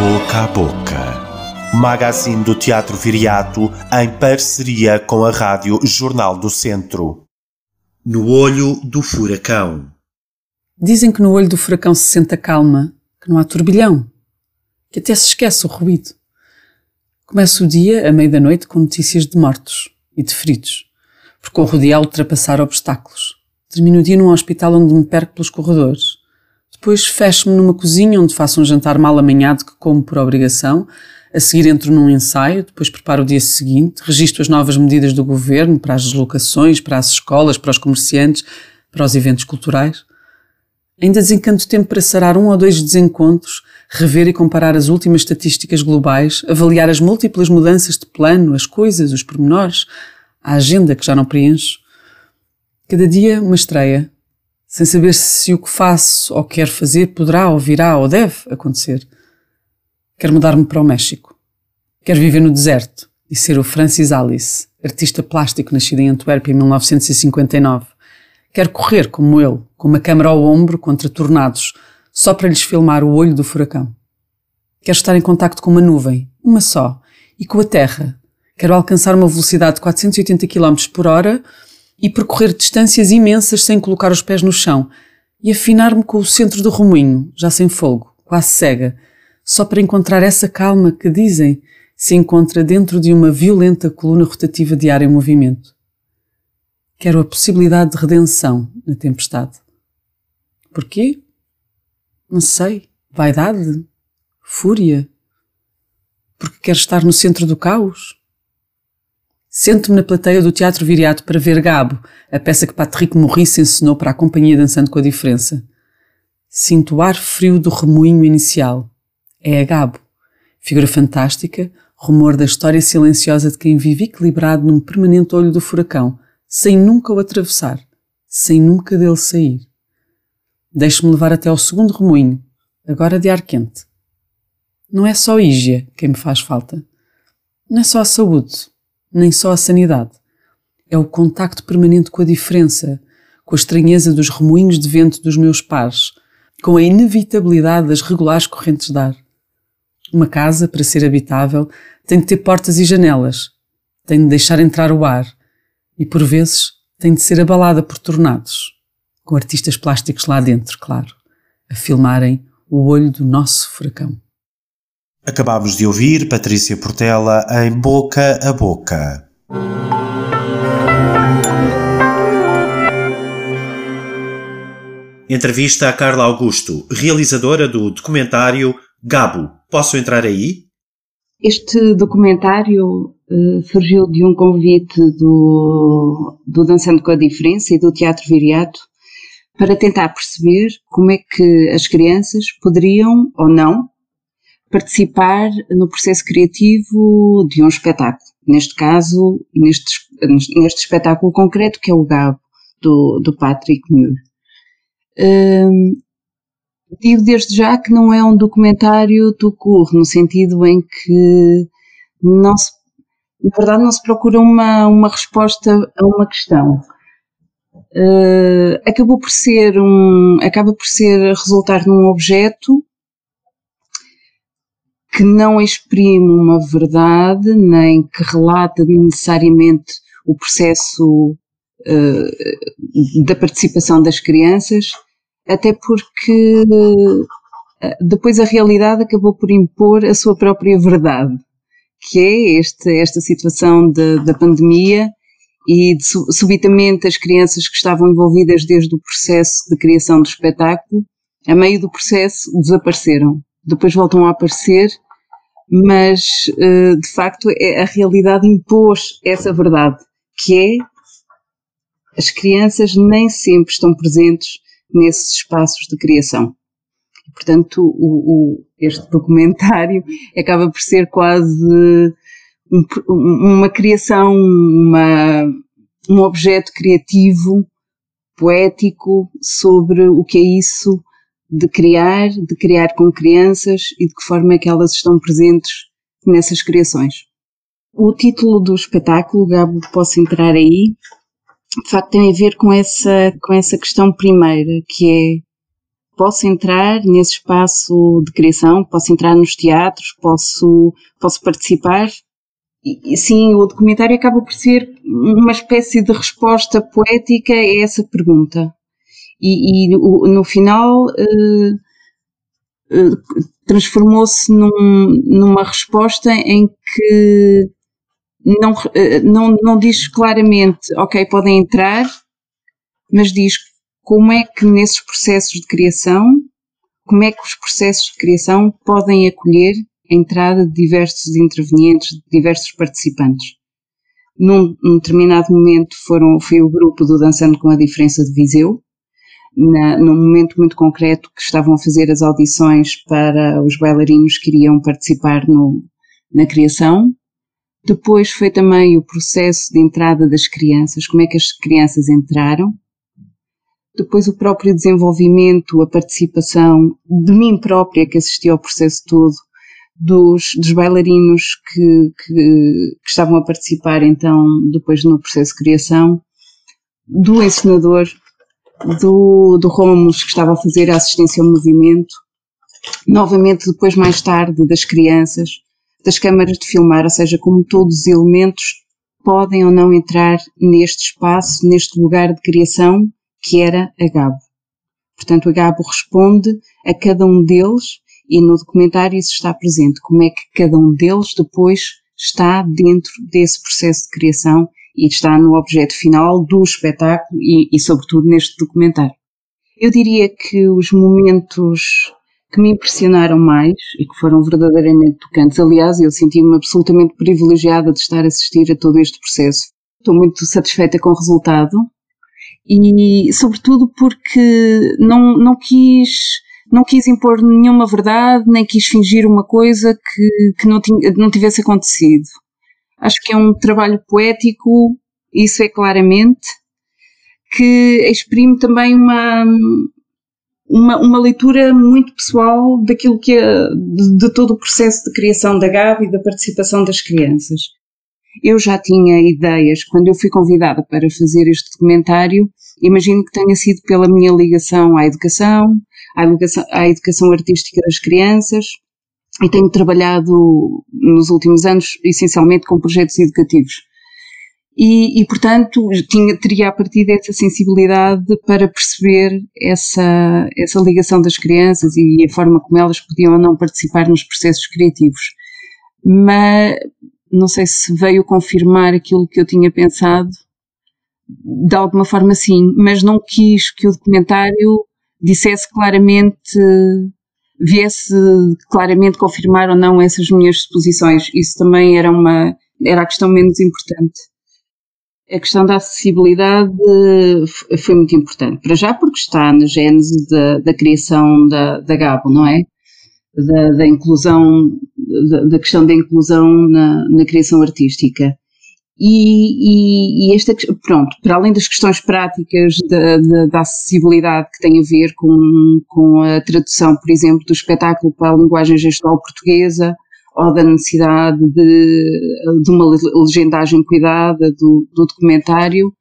Boca a Boca. Magazine do Teatro Viriato em parceria com a Rádio Jornal do Centro. No olho do furacão. Dizem que no olho do furacão se sente a calma, que não há turbilhão, que até se esquece o ruído. Começa o dia, à meia da noite, com notícias de mortos e de feridos. Percorro o dia a ultrapassar obstáculos. Termino o dia num hospital onde me perco pelos corredores. Depois fecho-me numa cozinha onde faço um jantar mal amanhado que como por obrigação. A seguir entro num ensaio, depois preparo o dia seguinte, registro as novas medidas do governo para as deslocações, para as escolas, para os comerciantes, para os eventos culturais. Ainda desencanto tempo para sarar um ou dois desencontros, rever e comparar as últimas estatísticas globais, avaliar as múltiplas mudanças de plano, as coisas, os pormenores, a agenda que já não preencho. Cada dia uma estreia, sem saber se o que faço ou quero fazer poderá ou virá ou deve acontecer. Quero mudar-me para o México. Quero viver no deserto e ser o Francis Alice, artista plástico nascido em Antuérpia em 1959. Quero correr como ele, com uma câmera ao ombro contra tornados, só para lhes filmar o olho do furacão. Quero estar em contacto com uma nuvem, uma só, e com a terra. Quero alcançar uma velocidade de 480 km por hora e percorrer distâncias imensas sem colocar os pés no chão e afinar-me com o centro do remoinho, já sem fogo, quase cega, só para encontrar essa calma que, dizem, se encontra dentro de uma violenta coluna rotativa de ar em movimento. Quero a possibilidade de redenção na tempestade. Porquê? Não sei. Vaidade? Fúria? Porque quero estar no centro do caos? Sento-me na plateia do Teatro Viriato para ver Gabo, a peça que Patrick Maurice ensinou para a companhia Dançando com a Diferença. Sinto o ar frio do remoinho inicial. É a Gabo, figura fantástica, rumor da história silenciosa de quem vive equilibrado num permanente olho do furacão, sem nunca o atravessar, sem nunca dele sair. Deixo-me levar até ao segundo remoinho, agora de ar quente. Não é só Ígia quem me faz falta. Não é só a saúde, nem só a sanidade. É o contacto permanente com a diferença, com a estranheza dos remoinhos de vento dos meus pares, com a inevitabilidade das regulares correntes de ar. Uma casa, para ser habitável, tem de ter portas e janelas, tem de deixar entrar o ar e, por vezes, tem de ser abalada por tornados, com artistas plásticos lá dentro, claro, a filmarem o olho do nosso furacão. Acabámos de ouvir Patrícia Portela em Boca a Boca. Entrevista a Carla Augusto, realizadora do documentário Gabo. Posso entrar aí? Este documentário uh, surgiu de um convite do, do Dançando com a Diferença e do Teatro Viriato para tentar perceber como é que as crianças poderiam ou não participar no processo criativo de um espetáculo. Neste caso, neste, neste espetáculo concreto, que é o Gabo, do, do Patrick Muir. Hum, digo desde já que não é um documentário do curro, no sentido em que não se, na verdade não se procura uma, uma resposta a uma questão. Uh, acabou por ser um, acaba por ser resultar num objeto que não exprime uma verdade, nem que relata necessariamente o processo uh, da participação das crianças, até porque uh, depois a realidade acabou por impor a sua própria verdade, que é este, esta situação de, da pandemia e de, subitamente as crianças que estavam envolvidas desde o processo de criação do espetáculo, a meio do processo, desapareceram depois voltam a aparecer, mas uh, de facto é, a realidade impôs essa verdade, que é as crianças nem sempre estão presentes nesses espaços de criação. Portanto, o, o, este documentário acaba por ser quase um, uma criação, uma, um objeto criativo, poético sobre o que é isso de criar, de criar com crianças e de que forma é que elas estão presentes nessas criações. O título do espetáculo, Gabo, posso entrar aí, de facto tem a ver com essa, com essa questão primeira, que é posso entrar nesse espaço de criação, posso entrar nos teatros, posso, posso participar. E, sim, o documentário acaba por ser uma espécie de resposta poética a essa pergunta. E, e no final uh, uh, transformou-se num, numa resposta em que não, uh, não, não diz claramente, ok, podem entrar, mas diz como é que nesses processos de criação, como é que os processos de criação podem acolher a entrada de diversos intervenientes, de diversos participantes. Num, num determinado momento foram, foi o grupo do Dançando com a Diferença de Viseu, na, num momento muito concreto que estavam a fazer as audições para os bailarinos que iriam participar no, na criação. Depois foi também o processo de entrada das crianças, como é que as crianças entraram, depois o próprio desenvolvimento, a participação de mim própria que assisti ao processo todo, dos, dos bailarinos que, que, que, estavam a participar então depois no processo de criação, do encenador, do, do que estava a fazer a assistência ao movimento, novamente depois mais tarde das crianças, das câmaras de filmar, ou seja, como todos os elementos podem ou não entrar neste espaço, neste lugar de criação que era a Gabo. Portanto, a Gabo responde a cada um deles e no documentário isso está presente, como é que cada um deles depois está dentro desse processo de criação e está no objeto final do espetáculo e, e sobretudo neste documentário. Eu diria que os momentos que me impressionaram mais e que foram verdadeiramente tocantes, aliás, eu senti-me absolutamente privilegiada de estar a assistir a todo este processo. Estou muito satisfeita com o resultado e sobretudo porque não, não quis não quis impor nenhuma verdade, nem quis fingir uma coisa que, que não, tinha, não tivesse acontecido. Acho que é um trabalho poético, isso é claramente, que exprime também uma, uma, uma leitura muito pessoal daquilo que é, de, de todo o processo de criação da Gabi e da participação das crianças. Eu já tinha ideias, quando eu fui convidada para fazer este documentário, imagino que tenha sido pela minha ligação à educação, à educação, à educação artística das crianças, e tenho trabalhado nos últimos anos essencialmente com projetos educativos. E, e, portanto, tinha, teria a partir dessa sensibilidade para perceber essa, essa ligação das crianças e a forma como elas podiam ou não participar nos processos criativos. Mas, não sei se veio confirmar aquilo que eu tinha pensado, de alguma forma sim, mas não quis que o documentário dissesse claramente, viesse claramente confirmar ou não essas minhas suposições. Isso também era uma, era a questão menos importante. A questão da acessibilidade foi muito importante. Para já porque está na gênese da, da criação da, da Gabo, não é? Da, da inclusão da, da questão da inclusão na, na criação artística. E, e, e, esta, pronto, para além das questões práticas da, da, da, acessibilidade que tem a ver com, com a tradução, por exemplo, do espetáculo para a linguagem gestual portuguesa, ou da necessidade de, de uma legendagem cuidada do, do documentário,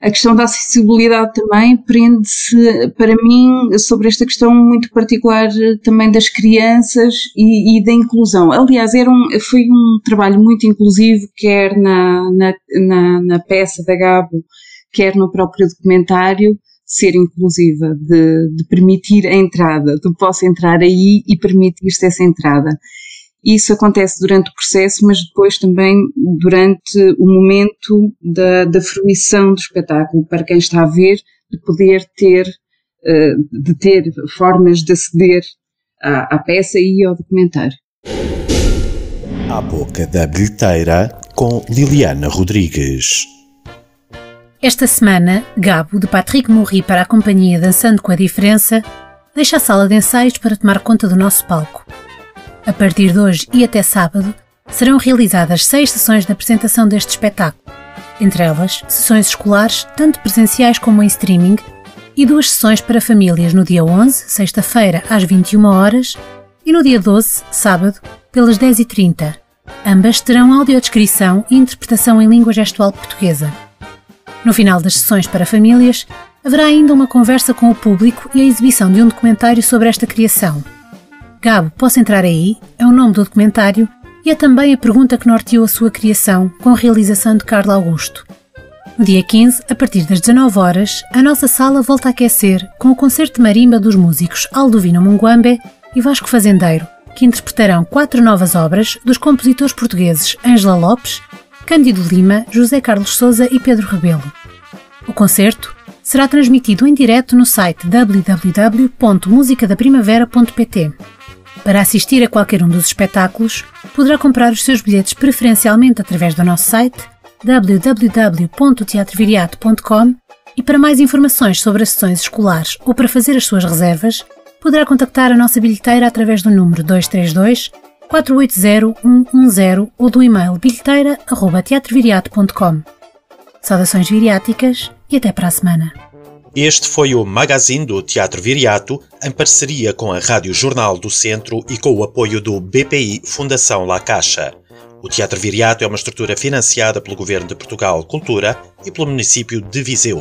a questão da acessibilidade também prende-se, para mim, sobre esta questão muito particular também das crianças e, e da inclusão. Aliás, era um, foi um trabalho muito inclusivo, quer na, na, na, na peça da Gabo, quer no próprio documentário, ser inclusiva, de, de permitir a entrada, de posso entrar aí e permitir-se essa entrada. Isso acontece durante o processo, mas depois também durante o momento da, da fruição do espetáculo, para quem está a ver, de poder ter, eh, de ter formas de aceder à, à peça e ao documentário. À boca da bilheteira com Liliana Rodrigues. Esta semana, Gabo, de Patrick Morri para a companhia Dançando com a Diferença, deixa a sala de ensaios para tomar conta do nosso palco. A partir de hoje e até sábado, serão realizadas seis sessões de apresentação deste espetáculo, entre elas sessões escolares, tanto presenciais como em streaming, e duas sessões para famílias no dia 11, sexta-feira, às 21 horas, e no dia 12, sábado, pelas 10h30. Ambas terão audiodescrição e interpretação em língua gestual portuguesa. No final das sessões para famílias, haverá ainda uma conversa com o público e a exibição de um documentário sobre esta criação. Gabo, posso entrar aí? É o nome do documentário e é também a pergunta que norteou a sua criação, com a realização de Carlos Augusto. No dia 15, a partir das 19 horas, a nossa sala volta a aquecer com o concerto de marimba dos músicos Aldovino Munguambe e Vasco Fazendeiro, que interpretarão quatro novas obras dos compositores portugueses Ângela Lopes, Cândido Lima, José Carlos Souza e Pedro Rebelo. O concerto será transmitido em direto no site www.musicadaprimavera.pt. Para assistir a qualquer um dos espetáculos, poderá comprar os seus bilhetes preferencialmente através do nosso site www.teatroviriato.com e para mais informações sobre as sessões escolares ou para fazer as suas reservas, poderá contactar a nossa bilheteira através do número 232 480 110 ou do e-mail bilheteira.teatroviriato.com. Saudações viriáticas e até para a semana. Este foi o Magazine do Teatro Viriato, em parceria com a Rádio Jornal do Centro e com o apoio do BPI Fundação La Caixa. O Teatro Viriato é uma estrutura financiada pelo Governo de Portugal Cultura e pelo município de Viseu.